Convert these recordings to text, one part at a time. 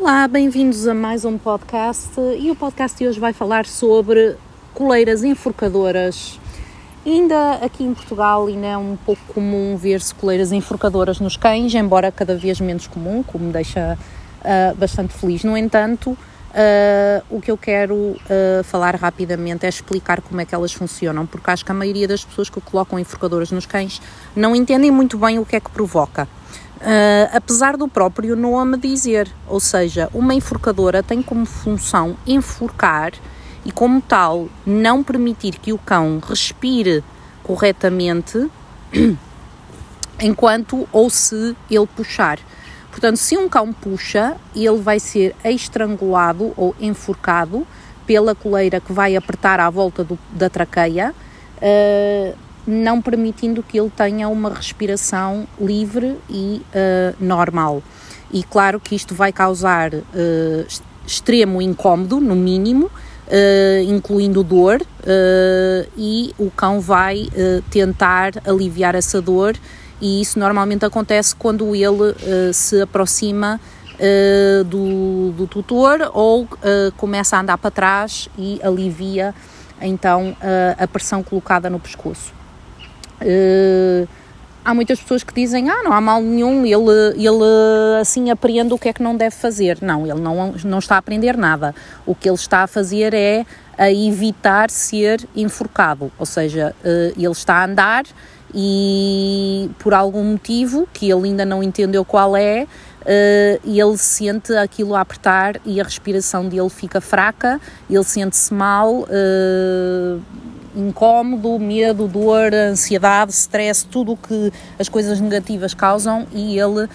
Olá, bem-vindos a mais um podcast e o podcast de hoje vai falar sobre coleiras enforcadoras. Ainda aqui em Portugal ainda é um pouco comum ver-se coleiras enforcadoras nos cães, embora cada vez menos comum, o que me deixa uh, bastante feliz. No entanto, uh, o que eu quero uh, falar rapidamente é explicar como é que elas funcionam, porque acho que a maioria das pessoas que colocam enforcadoras nos cães não entendem muito bem o que é que provoca. Uh, apesar do próprio nome dizer, ou seja, uma enforcadora tem como função enforcar e, como tal, não permitir que o cão respire corretamente enquanto ou se ele puxar. Portanto, se um cão puxa, ele vai ser estrangulado ou enforcado pela coleira que vai apertar à volta do, da traqueia. Uh, não permitindo que ele tenha uma respiração livre e uh, normal. E claro que isto vai causar uh, extremo incômodo, no mínimo, uh, incluindo dor, e o cão vai tentar aliviar essa dor, e isso normalmente acontece quando ele se aproxima do, do, tutor ou começa a andar para trás e alivia então a pressão colocada no pescoço. Uh, há muitas pessoas que dizem, ah, não há mal nenhum, ele, ele assim aprende o que é que não deve fazer. Não, ele não, não está a aprender nada. O que ele está a fazer é a evitar ser enforcado, ou seja, uh, ele está a andar e por algum motivo que ele ainda não entendeu qual é, uh, ele sente aquilo a apertar e a respiração dele fica fraca, ele sente-se mal, incómodo, medo, dor, ansiedade, stress, tudo o que as coisas negativas causam e ele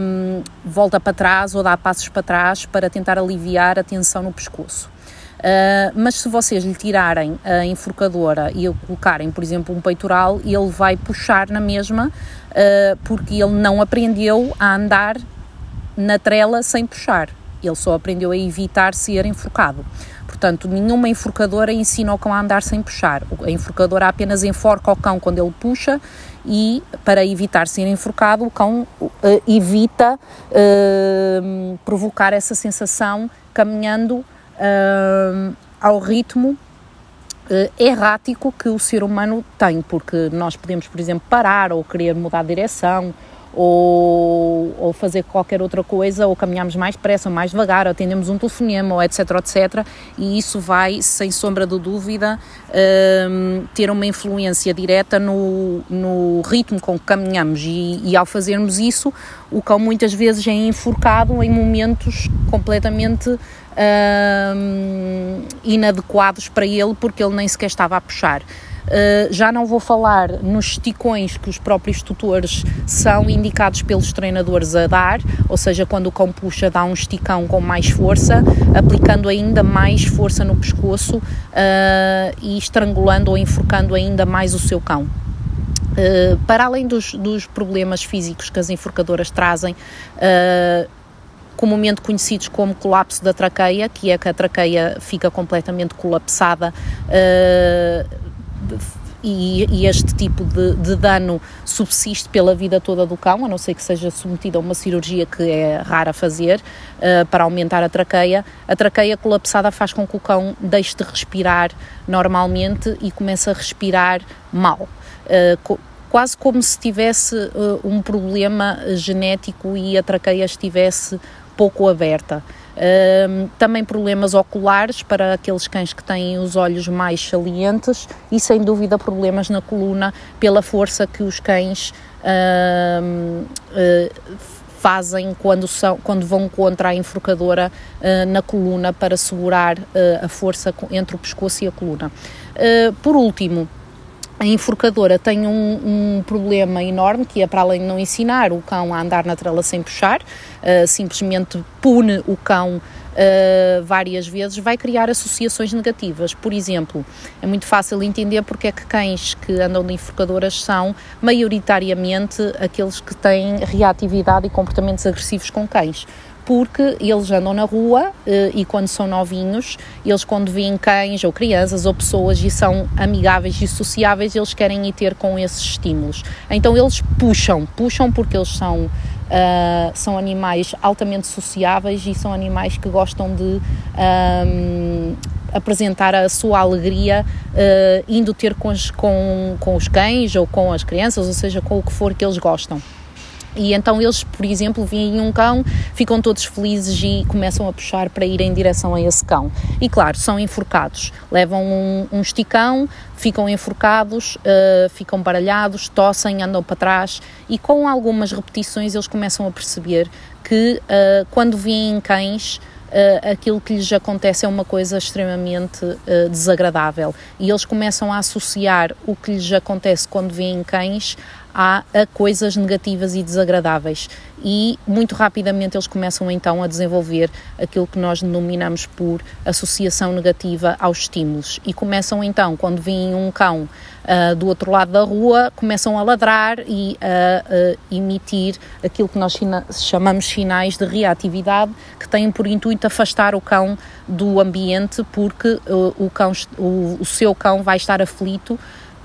um, volta para trás ou dá passos para trás para tentar aliviar a tensão no pescoço. Uh, mas se vocês lhe tirarem a enforcadora e colocarem, por exemplo, um peitoral, ele vai puxar na mesma, uh, porque ele não aprendeu a andar na trela sem puxar. Ele só aprendeu a evitar ser enforcado. Portanto, nenhuma enforcadora ensina o cão a andar sem puxar. A enforcadora apenas enforca o cão quando ele puxa e, para evitar ser enforcado, o cão uh, evita uh, provocar essa sensação caminhando uh, ao ritmo errático que o ser humano tem, porque nós podemos, por exemplo, parar ou querer mudar de direção ou, ou fazer qualquer outra coisa, ou caminhamos mais depressa, ou mais devagar, ou atendemos um telefonema, ou etc, etc, e isso vai, sem sombra de dúvida, um, ter uma influência direta no, no ritmo com que caminhamos, e, e ao fazermos isso, o cão muitas vezes é enforcado em momentos completamente um, inadequados para ele, porque ele nem sequer estava a puxar. Uh, já não vou falar nos esticões que os próprios tutores são indicados pelos treinadores a dar, ou seja, quando o cão puxa, dá um esticão com mais força, aplicando ainda mais força no pescoço uh, e estrangulando ou enforcando ainda mais o seu cão. Uh, para além dos, dos, problemas físicos que as enforcadoras trazem, comumente conhecidos como colapso da traqueia, que é que a traqueia fica completamente colapsada e, e, este tipo de, de, dano subsiste pela vida toda do cão, a não ser que seja submetido a uma cirurgia que é rara fazer uh, para aumentar a traqueia. A traqueia colapsada faz com que o cão deixe de respirar normalmente e comece a respirar mal. Uh, quase como se tivesse uh, um problema genético e a traqueia estivesse pouco aberta. Também problemas oculares para aqueles cães que têm os olhos mais salientes e, sem dúvida, problemas na coluna pela força que os cães uh, fazem quando, são, quando vão contra a enforcadora uh, na coluna para segurar uh, a força entre o pescoço e a coluna. por último, a enforcadora tem um, um, problema enorme que é para além de não ensinar o cão a andar na trela sem puxar, uh, simplesmente pune o cão uh, várias vezes, vai criar associações negativas. Por exemplo, é muito fácil entender porque é que cães que andam de enforcadoras são maioritariamente aqueles que têm reatividade e comportamentos agressivos com cães porque eles andam na rua eh, e quando são novinhos, eles quando veem cães ou crianças ou pessoas e são amigáveis e sociáveis, eles querem ir ter com esses estímulos. Então eles puxam, puxam porque eles são Uh, são animais altamente sociáveis e são animais que gostam de um, apresentar a sua alegria uh, indo ter com, os, com, com os cães ou com as crianças, ou seja, com o que for que eles gostam. E então eles, por exemplo, veem um cão, ficam todos felizes e começam a puxar para ir em direção a esse cão. E claro, são enforcados, levam um, um esticão, ficam enforcados, uh, ficam baralhados, tossem, andam para trás e com algumas repetições eles começam a perceber que uh, quando veem cães uh, aquilo que lhes acontece é uma coisa extremamente uh, desagradável e eles começam a associar o que lhes acontece quando veem cães a, a coisas negativas e desagradáveis. E muito rapidamente eles começam então a desenvolver aquilo que nós denominamos por associação negativa aos estímulos. E começam então quando veem um cão uh, do outro lado da rua começam a ladrar e a, emitir aquilo que nós chamamos sinais de reatividade que têm por intuito afastar o cão do ambiente porque uh, o, cão, o, o seu cão vai estar aflito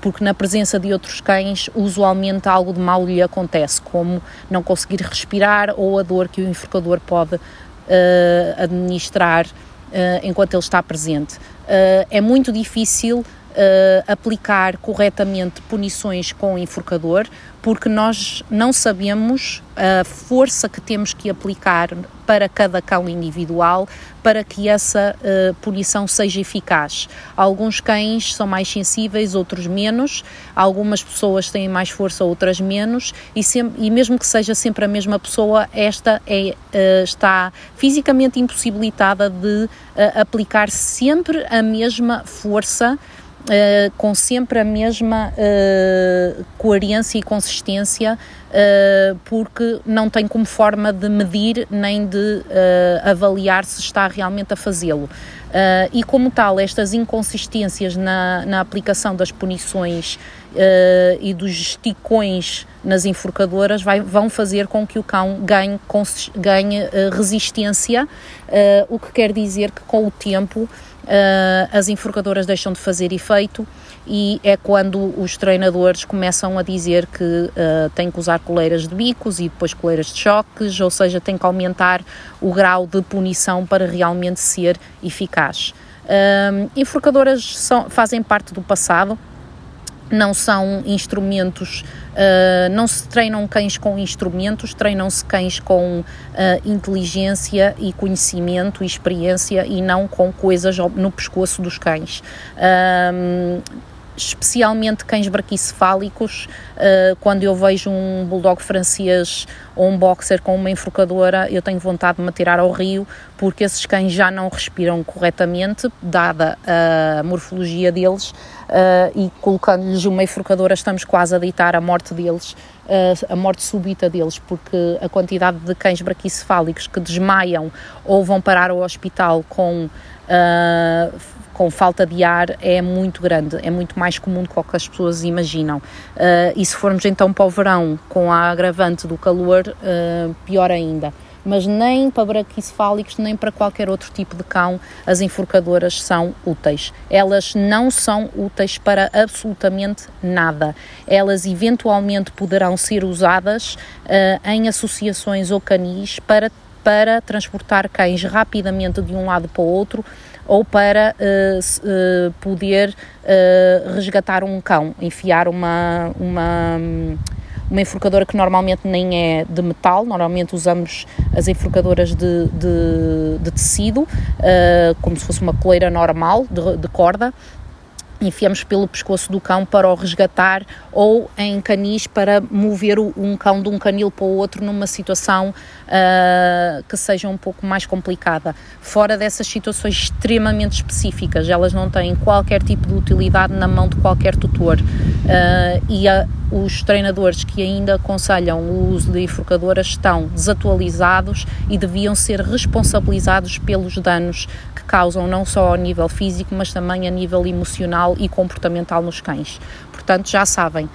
porque na presença de outros cães usualmente algo de mal lhe acontece, como não conseguir respirar ou a dor que o enforcador pode uh, administrar uh, enquanto ele está presente. Uh, é muito difícil aplicar corretamente punições com enforcador, porque nós não sabemos a força que temos que aplicar para cada cão individual para que essa uh, punição seja eficaz. Alguns cães são mais sensíveis, outros menos, algumas pessoas têm mais força, outras menos, e, sempre, e mesmo que seja sempre a mesma pessoa, esta é, uh, está fisicamente impossibilitada de uh, aplicar sempre a mesma força uh, com sempre a mesma uh, coerência e consistência, uh, porque não tem como forma de medir nem de avaliar se está realmente a fazê-lo. e como tal, estas inconsistências na, na aplicação das punições e dos esticões nas enforcadoras vai, vão fazer com que o cão ganhe, ganhe resistência, o que quer dizer que com o tempo uh, as enforcadoras deixam de fazer efeito e é quando os treinadores começam a dizer que uh, têm que usar coleiras de bicos e depois coleiras de choques, ou seja, tem que aumentar o grau de punição para realmente ser eficaz. Uh, enforcadoras são, fazem parte do passado, não são instrumentos, uh, não se treinam cães com instrumentos, treinam-se cães com uh, inteligência e conhecimento e experiência e não com coisas no pescoço dos cães. Especialmente cães braquicefálicos, uh, quando eu vejo um bulldog francês ou um boxer com uma enforcadora, eu tenho vontade de me tirar ao rio, porque esses cães já não respiram corretamente, dada a morfologia deles, uh, e colocando-lhes uma enforcadora estamos quase a deitar a morte deles, uh, a morte súbita deles, porque a quantidade de cães braquicefálicos que desmaiam ou vão parar ao hospital com com falta de ar é muito grande, é muito mais comum do que, as pessoas imaginam. Uh, e se formos então para o verão com a agravante do calor, uh, pior ainda. Mas nem para braquicefálicos, nem para qualquer outro tipo de cão, as enforcadoras são úteis. Elas não são úteis para absolutamente nada. Elas eventualmente poderão ser usadas uh, em associações ou canis para para transportar cães rapidamente de um lado para o outro ou para uh, uh, poder uh, resgatar um cão, enfiar uma, uma, uma enforcadora que normalmente nem é de metal, normalmente usamos as enforcadoras de, de, de tecido, como se fosse uma coleira normal de, de corda, enfiamos pelo pescoço do cão para o resgatar ou em canis para mover um cão de um canil para o outro numa situação uh, que seja um pouco mais complicada. Fora dessas situações extremamente específicas, elas não têm qualquer tipo de utilidade na mão de qualquer tutor uh, e a, os treinadores que ainda aconselham o uso de enforcadoras estão desatualizados e deviam ser responsabilizados pelos danos que causam não só ao nível físico, mas também a nível emocional e comportamental nos cães. Portanto, já sabem,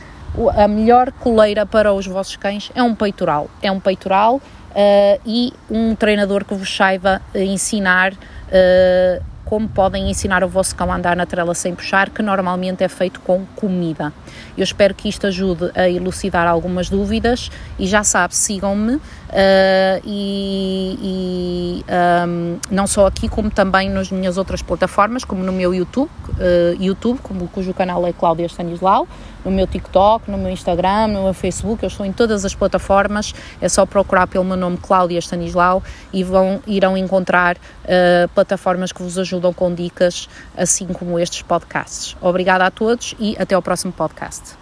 a melhor coleira para os vossos cães é um peitoral. É um peitoral uh, e um treinador que vos saiba ensinar uh, como podem ensinar o vosso cão a andar na trela sem puxar, que normalmente é feito com comida. Eu espero que isto ajude a elucidar algumas dúvidas e já sabe, sigam-me uh, e, e um, não só aqui, como também nas minhas outras plataformas, como no meu YouTube, uh, YouTube como, cujo canal é Cláudia Stanislau, no meu TikTok, no meu Instagram, no meu Facebook, eu estou em todas as plataformas, é só procurar pelo meu nome Cláudia Stanislau e vão, irão encontrar uh, plataformas que vos ajudam com dicas, assim como estes podcasts. Obrigada a todos e até ao próximo podcast.